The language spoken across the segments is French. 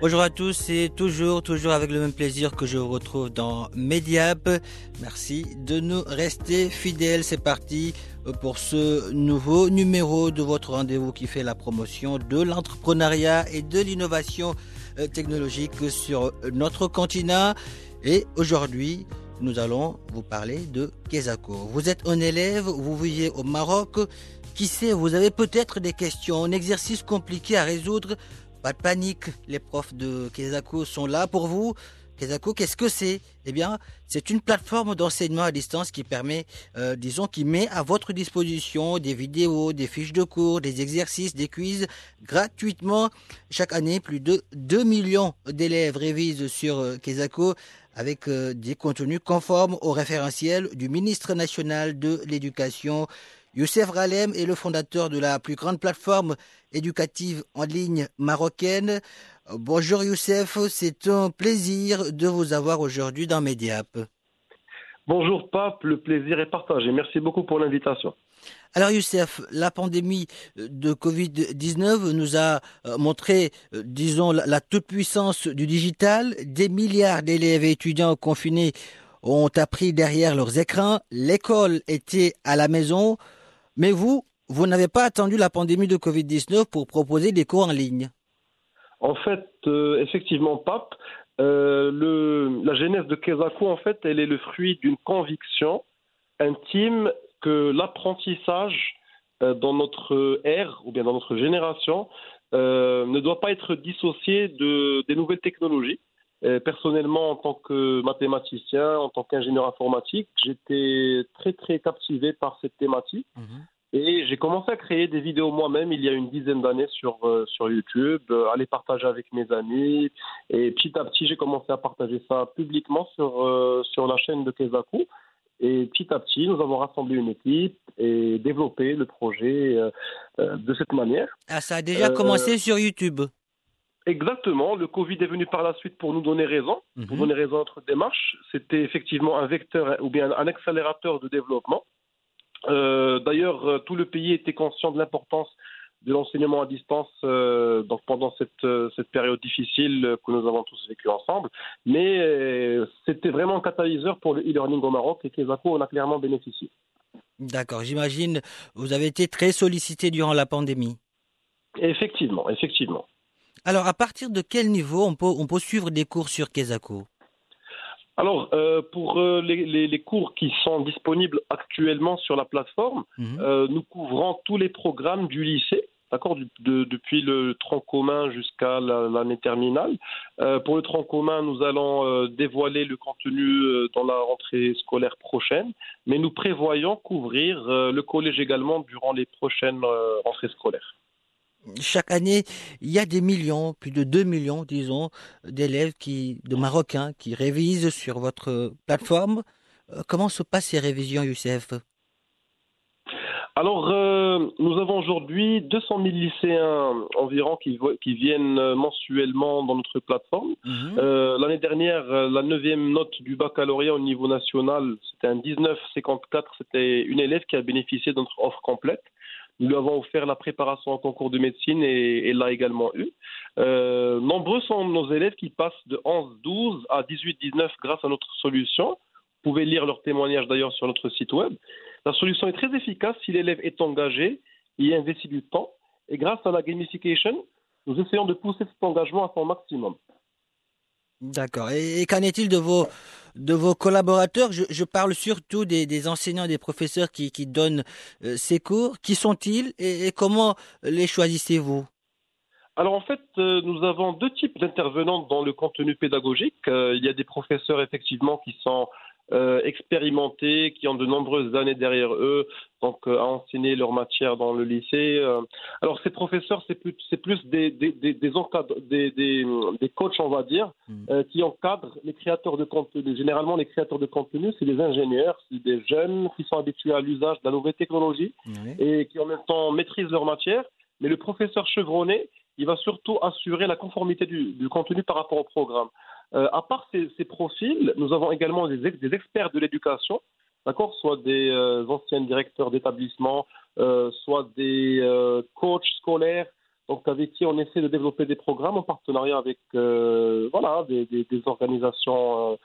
Bonjour à tous, c'est toujours, toujours avec le même plaisir que je vous retrouve dans Mediap. Merci de nous rester fidèles. C'est parti pour ce nouveau numéro de votre rendez-vous qui fait la promotion de l'entrepreneuriat et de l'innovation euh, technologique sur notre continent. Et aujourd'hui, nous allons vous parler de Kezako. Vous êtes un élève, vous vivez au Maroc. Qui sait, vous avez peut-être des questions, un exercice compliqué à résoudre pas de panique, les profs de Kezako sont là pour vous. Kezako, qu'est-ce que c'est? Eh bien, c'est une plateforme d'enseignement à distance qui permet, euh, disons, qui met à votre disposition des vidéos, des fiches de cours, des exercices, des quiz gratuitement. Chaque année, plus de 2 millions d'élèves révisent sur euh, Kezako avec euh, des contenus conformes au référentiel du ministre national de l'Éducation. Youssef Ralem est le fondateur de la plus grande plateforme éducative en ligne marocaine. Bonjour Youssef, c'est un plaisir de vous avoir aujourd'hui dans Mediap. Bonjour Pape, le plaisir est partagé. Merci beaucoup pour l'invitation. Alors Youssef, la pandémie de Covid-19 nous a euh, montré, euh, disons, la toute-puissance du digital. Des milliards d'élèves et étudiants confinés ont appris derrière leurs écrans. L'école était à la maison. Mais vous, vous n'avez pas attendu la pandémie de Covid-19 pour proposer des cours en ligne. En fait, euh, effectivement, Pape, euh, la genèse de Kezako, en fait, elle est le fruit d'une conviction intime que l'apprentissage euh, dans notre ère ou bien dans notre génération ne doit pas être dissocié de, des nouvelles technologies. Euh, personnellement, en tant que mathématicien, en tant qu'ingénieur informatique, j'étais très très captivé par cette thématique. Mhm. Et j'ai commencé à créer des vidéos moi-même il y a une dizaine d'années sur, euh, sur YouTube, euh, à les partager avec mes amis. Et petit à petit, j'ai commencé à partager ça publiquement sur, euh, sur la chaîne de Kezaku. Et petit à petit, nous avons rassemblé une équipe et développé le projet de cette manière. Ah, ça a déjà commencé sur YouTube. Exactement, le Covid est venu par la suite pour nous donner raison, pour Mhm. donner raison à notre démarche. C'était effectivement un vecteur ou bien un accélérateur de développement. Euh, D'ailleurs, euh, tout le pays était conscient de l'importance de l'enseignement à distance euh, donc pendant cette, euh, cette période difficile euh, que nous avons tous vécu ensemble. Mais c'était vraiment un catalyseur pour le e-learning au Maroc et Kezako en a clairement bénéficié. D'accord, j'imagine, vous avez été très sollicité durant la pandémie. Effectivement, effectivement. Alors, à partir de quel niveau on peut, on peut suivre des cours sur Kezako Alors, euh, pour euh, les, les- les cours qui sont disponibles actuellement sur la plateforme, Mhm. Euh, nous couvrons tous les programmes du lycée, d'accord, de- depuis le tronc commun jusqu'à la- l'année terminale. Euh, pour le tronc commun, nous allons euh, dévoiler le contenu euh, dans la rentrée scolaire prochaine, mais nous prévoyons couvrir le collège également durant les prochaines rentrées scolaires. Chaque année, il y a des millions, plus de 2 millions, disons, d'élèves qui, de Marocains qui révisent sur votre plateforme. Euh, Comment se passent ces révisions, Youssef? Alors, euh, nous avons aujourd'hui 200 000 lycéens environ qui, qui viennent euh, mensuellement dans notre plateforme. Mhm. Euh, L'année dernière, la neuvième note du baccalauréat au niveau national, c'était un 19,54. C'était une élève qui a bénéficié de notre offre complète. Nous lui avons offert la préparation au concours de médecine et, et l'a également eu. Euh, nombreux sont nos élèves qui passent de 11-12 à 18-19 grâce à notre solution. Vous pouvez lire leurs témoignages d'ailleurs sur notre site web. La solution est très efficace si l'élève est engagé, y investit du temps. Et grâce à la gamification, nous essayons de pousser cet engagement à son maximum. D'accord. Et, et qu'en est-il de vos, de vos collaborateurs. Je, parle surtout des, enseignants, des professeurs qui, donnent euh, ces cours. Qui sont-ils et, comment les choisissez-vous? Alors en fait, euh, nous avons deux types d'intervenants dans le contenu pédagogique. il y a des professeurs effectivement qui sont euh, expérimentés, qui ont de nombreuses années derrière eux, donc euh, à enseigner leur matière dans le lycée. Euh. Alors ces professeurs, c'est plus, c'est plus des, des, des, des, des, coachs, on va dire, hmm. qui encadrent les créateurs de contenu. Généralement, les créateurs de contenu, c'est des ingénieurs, c'est des jeunes qui sont habitués à l'usage de la nouvelle technologie et qui en même temps maîtrisent leur matière. Mais le professeur chevronné, il va surtout assurer la conformité du, du contenu par rapport au programme. Euh, à part ces, ces, profils, nous avons également des, des experts de l'éducation, d'accord, soit des euh, anciens directeurs d'établissement, euh, soit des euh, coachs scolaires, donc avec qui on essaie de développer des programmes en partenariat avec voilà des, des, des organisations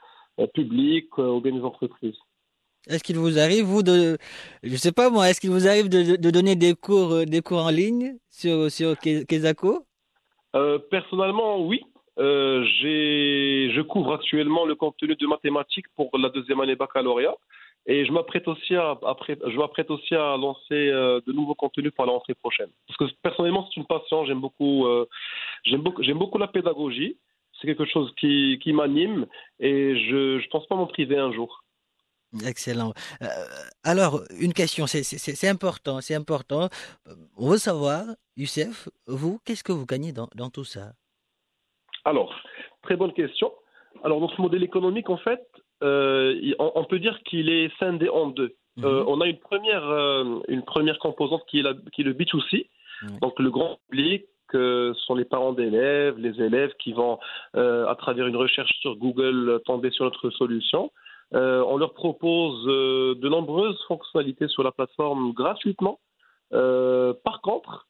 publiques ou des entreprises. Est-ce qu'il vous arrive, vous, de, je sais pas moi, est-ce qu'il vous arrive de, de, donner des cours, des cours en ligne sur, sur Kezako euh, Personnellement, oui. Euh, je couvre actuellement le contenu de mathématiques pour la deuxième année baccalauréat. Et je m'apprête aussi à, je m'apprête aussi à lancer euh, de nouveaux contenus pour la rentrée prochaine. Parce que personnellement, c'est une passion. J'aime beaucoup, euh, j'aime beaucoup, j'aime beaucoup la pédagogie. C'est quelque chose qui, qui m'anime et je ne pense pas m'en priver un jour. Excellent. Alors, une question, c'est important, c'est important. On veut savoir, Youssef, vous, qu'est-ce que vous gagnez dans, dans tout ça? Alors, très bonne question. Alors, notre modèle économique, en fait, euh, on, peut dire qu'il est scindé en deux. Euh, mhm. on a une première, euh, une première composante qui est, la, qui est le B2C, donc le grand public, sont les parents d'élèves, les élèves qui vont, à travers une recherche sur Google, tomber sur notre solution. on leur propose de nombreuses fonctionnalités sur la plateforme gratuitement. par contre,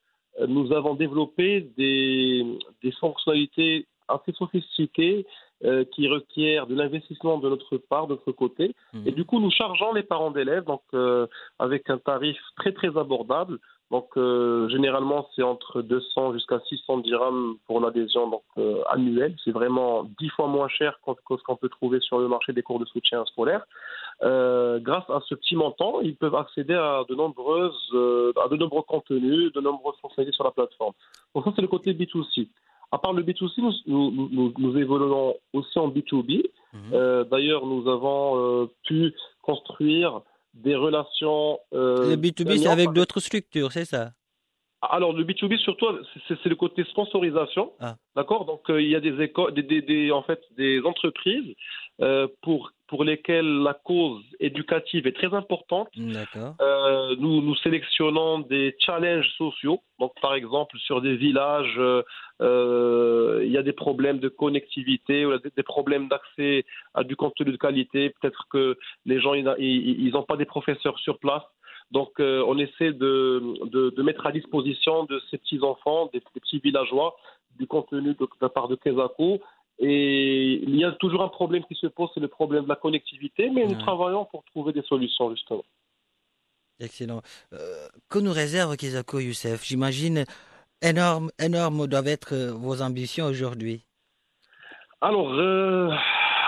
nous avons développé des, des fonctionnalités assez sophistiqué euh, qui requiert de l'investissement de notre part, de notre côté. Mhm. Et du coup, nous chargeons les parents d'élèves donc euh, avec un tarif très très abordable. Donc euh, généralement, c'est entre 200 jusqu'à 600 dirhams pour l'adhésion donc annuelle. C'est vraiment dix fois moins cher que ce qu'on peut trouver sur le marché des cours de soutien scolaire. grâce à ce petit montant, ils peuvent accéder à de nombreuses, à de nombreux contenus, de nombreuses fonctionnalités sur la plateforme. Donc ça, c'est le côté B2C. À part le B2C, nous, évoluons aussi en B2B. Mhm. Euh, d'ailleurs, nous avons euh, pu construire des relations. Euh, le B2B, c'est avec d'autres structures, c'est ça? Alors, le B2B, surtout, c'est le côté sponsorisation. Ah. D'accord? Donc, il y a des écoles, des, en fait, des entreprises pour pour lesquels la cause éducative est très importante. Euh, nous, nous sélectionnons des challenges sociaux. Donc, par exemple, sur des villages, euh, il y a des problèmes de connectivité ou des problèmes d'accès à du contenu de qualité. Peut-être que les gens, ils n'ont pas des professeurs sur place. Donc, euh, on essaie de, de, de, mettre à disposition de ces petits-enfants, des, petits villageois, du contenu de, de la part de Kesako et il y a toujours un problème qui se pose, c'est le problème de la connectivité, mais nous travaillons pour trouver des solutions, justement. Excellent. Euh, que nous réserve Kizako Youssef? J'imagine énorme, énorme doivent être vos ambitions aujourd'hui. Alors, euh,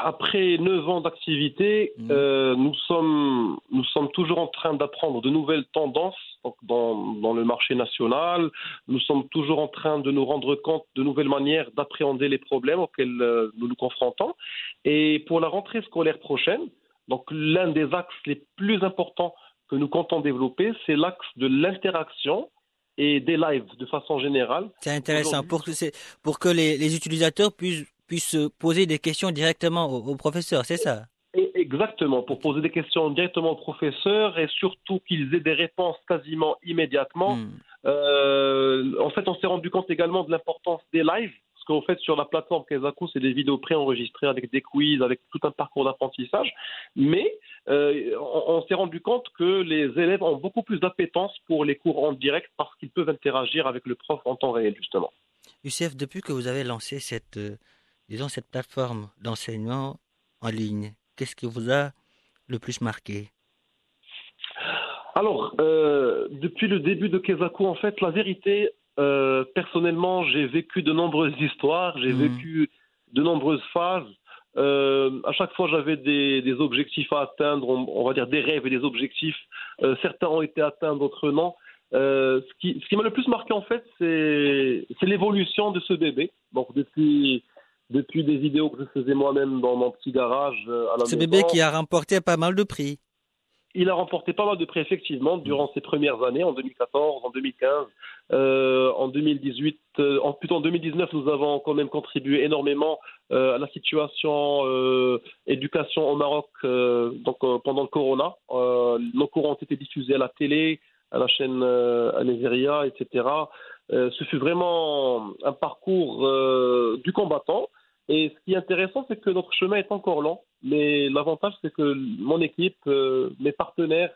après neuf ans d'activité, mm. euh, nous, sommes, nous sommes toujours en train d'apprendre de nouvelles tendances dans, dans, le marché national. Nous sommes toujours en train de nous rendre compte de nouvelles manières d'appréhender les problèmes auxquels euh, nous nous confrontons. Et pour la rentrée scolaire prochaine, donc l'un des axes les plus importants que nous comptons développer, c'est l'axe de l'interaction et des lives de façon générale. C'est intéressant pour que, pour que les, les utilisateurs puissent puissent poser des questions directement au, professeur, c'est ça? Exactement, pour poser des questions directement au professeur et surtout qu'ils aient des réponses quasiment immédiatement. Hmm. Euh, en fait, on s'est rendu compte également de l'importance des lives, parce qu'en fait, sur la plateforme Kezaku, c'est des vidéos préenregistrées avec des quiz, avec tout un parcours d'apprentissage. Mais euh, on, s'est rendu compte que les élèves ont beaucoup plus d'appétence pour les cours en direct parce qu'ils peuvent interagir avec le prof en temps réel, justement. Youssef, depuis que vous avez lancé cette euh, disons, cette plateforme d'enseignement en ligne Qu'est-ce qui vous a le plus marqué? Alors, euh, depuis le début de Kezaku, en fait, la vérité, euh, personnellement, j'ai vécu de nombreuses histoires, j'ai hmm. vécu de nombreuses phases. à chaque fois, j'avais des, objectifs à atteindre, on, va dire des rêves et des objectifs. certains ont été atteints, d'autres non. ce qui, ce qui m'a le plus marqué, en fait, c'est l'évolution de ce bébé. Donc, depuis, depuis des vidéos que je faisais moi-même dans mon petit garage à la Ce bébé qui a remporté pas mal de prix. Il a remporté pas mal de prix, effectivement, durant ses premières années, en 2014, en 2015. Euh, en 2018, euh, en, plutôt en 2019, nous avons quand même contribué énormément euh, à la situation éducation au Maroc donc, pendant le Corona. nos cours ont été diffusés à la télé, à la chaîne Alésia, etc. ce fut vraiment un parcours du combattant. Et ce qui est intéressant, c'est que notre chemin est encore long. Mais l'avantage, c'est que mon équipe, mes partenaires,